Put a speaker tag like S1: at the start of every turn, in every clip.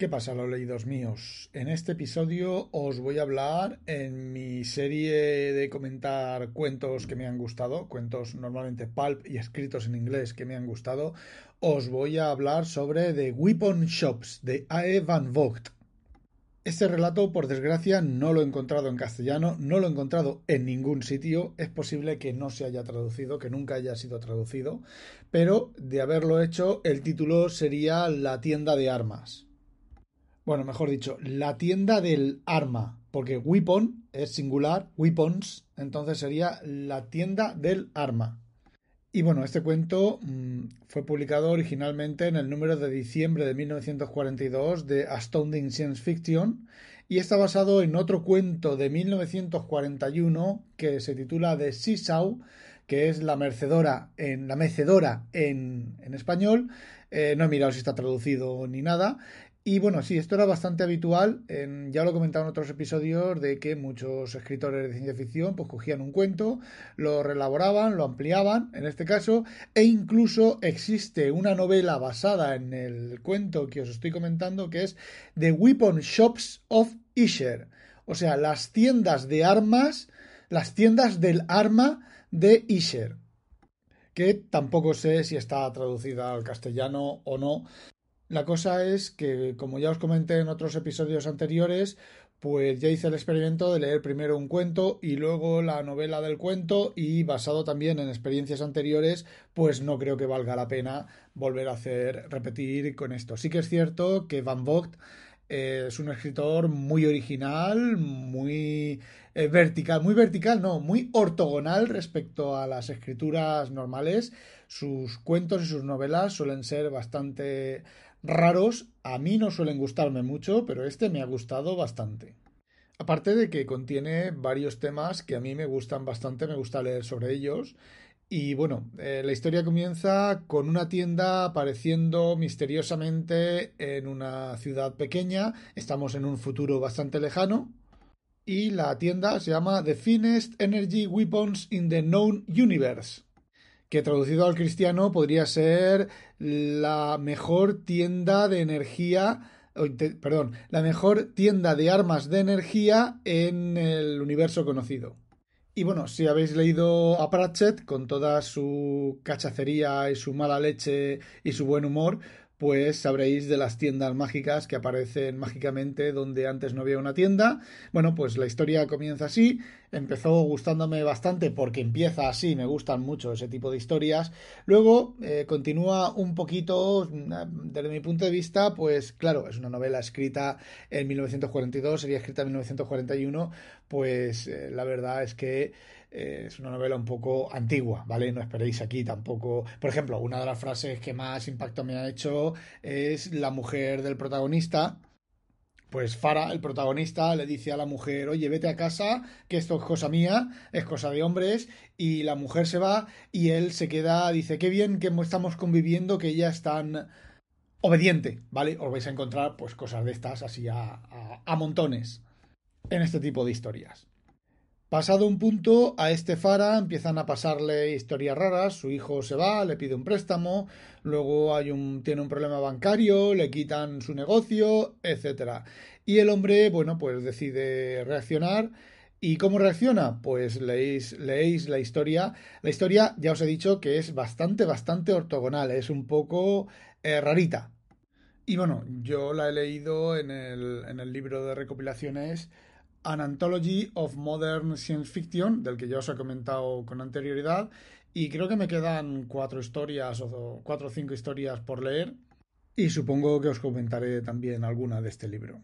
S1: ¿Qué pasa, los leídos míos? En este episodio os voy a hablar en mi serie de comentar cuentos que me han gustado, cuentos normalmente pulp y escritos en inglés que me han gustado. Os voy a hablar sobre The Weapon Shops de A.E. Van Vogt. Este relato, por desgracia, no lo he encontrado en castellano, no lo he encontrado en ningún sitio. Es posible que no se haya traducido, que nunca haya sido traducido, pero de haberlo hecho, el título sería La tienda de armas bueno, mejor dicho, la tienda del arma, porque weapon es singular, weapons, entonces sería la tienda del arma. Y bueno, este cuento mmm, fue publicado originalmente en el número de diciembre de 1942 de Astounding Science Fiction y está basado en otro cuento de 1941 que se titula The Seesaw, que es la mercedora en la mecedora en, en español. Eh, no he mirado si está traducido ni nada. Y bueno, sí, esto era bastante habitual, ya lo he comentado en otros episodios, de que muchos escritores de ciencia ficción pues cogían un cuento, lo relaboraban, lo ampliaban, en este caso, e incluso existe una novela basada en el cuento que os estoy comentando, que es The Weapon Shops of Isher, o sea, las tiendas de armas, las tiendas del arma de Isher. Que tampoco sé si está traducida al castellano o no, la cosa es que, como ya os comenté en otros episodios anteriores, pues ya hice el experimento de leer primero un cuento y luego la novela del cuento y basado también en experiencias anteriores, pues no creo que valga la pena volver a hacer, repetir con esto. Sí que es cierto que Van Vogt eh, es un escritor muy original, muy eh, vertical, muy vertical, no, muy ortogonal respecto a las escrituras normales. Sus cuentos y sus novelas suelen ser bastante raros, a mí no suelen gustarme mucho, pero este me ha gustado bastante. Aparte de que contiene varios temas que a mí me gustan bastante, me gusta leer sobre ellos. Y bueno, eh, la historia comienza con una tienda apareciendo misteriosamente en una ciudad pequeña. Estamos en un futuro bastante lejano. Y la tienda se llama The Finest Energy Weapons in the Known Universe que traducido al cristiano podría ser la mejor tienda de energía, perdón, la mejor tienda de armas de energía en el universo conocido. Y bueno, si habéis leído a Pratchett con toda su cachacería y su mala leche y su buen humor, pues sabréis de las tiendas mágicas que aparecen mágicamente donde antes no había una tienda. Bueno, pues la historia comienza así. Empezó gustándome bastante porque empieza así, me gustan mucho ese tipo de historias. Luego eh, continúa un poquito, desde mi punto de vista, pues claro, es una novela escrita en 1942, sería escrita en 1941, pues eh, la verdad es que eh, es una novela un poco antigua, ¿vale? No esperéis aquí tampoco. Por ejemplo, una de las frases que más impacto me ha hecho es la mujer del protagonista. Pues Farah, el protagonista, le dice a la mujer, oye, vete a casa, que esto es cosa mía, es cosa de hombres, y la mujer se va y él se queda, dice, qué bien que estamos conviviendo, que ella es tan obediente, ¿vale? Os vais a encontrar pues cosas de estas así a, a montones en este tipo de historias. Pasado un punto, a este Fara empiezan a pasarle historias raras, su hijo se va, le pide un préstamo, luego tiene un problema bancario, le quitan su negocio, etc. Y el hombre, bueno, pues decide reaccionar. ¿Y cómo reacciona? Pues leéis, leéis la historia. La historia, ya os he dicho, que es bastante, bastante ortogonal, es un poco eh, rarita. Y bueno, yo la he leído en el, en el libro de recopilaciones An Anthology of Modern Science Fiction, del que ya os he comentado con anterioridad, y creo que me quedan cuatro historias o cuatro o cinco historias por leer, y supongo que os comentaré también alguna de este libro.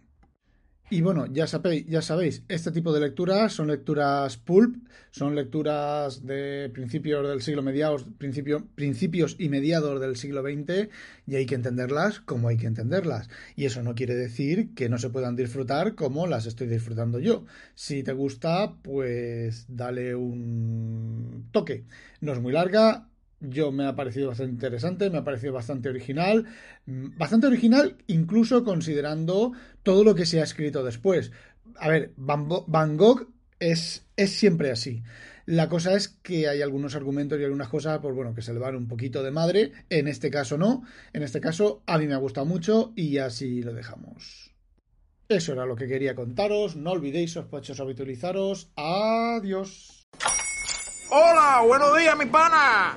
S1: Y bueno, ya sabéis, ya sabéis, este tipo de lecturas son lecturas pulp, son lecturas de principios del siglo mediados, principio, principios y mediados del siglo XX, y hay que entenderlas como hay que entenderlas. Y eso no quiere decir que no se puedan disfrutar como las estoy disfrutando yo. Si te gusta, pues dale un toque. No es muy larga, yo me ha parecido bastante interesante, me ha parecido bastante original, mm, bastante original incluso considerando todo lo que se ha escrito después. A ver, Van Gogh es, es siempre así. La cosa es que hay algunos argumentos y algunas cosas, pues bueno, que se le van un poquito de madre. En este caso no. En este caso a mí me ha gustado mucho y así lo dejamos. Eso era lo que quería contaros. No olvidéis, sospechosos, habitualizaros. Adiós.
S2: Hola, buenos días, mi pana.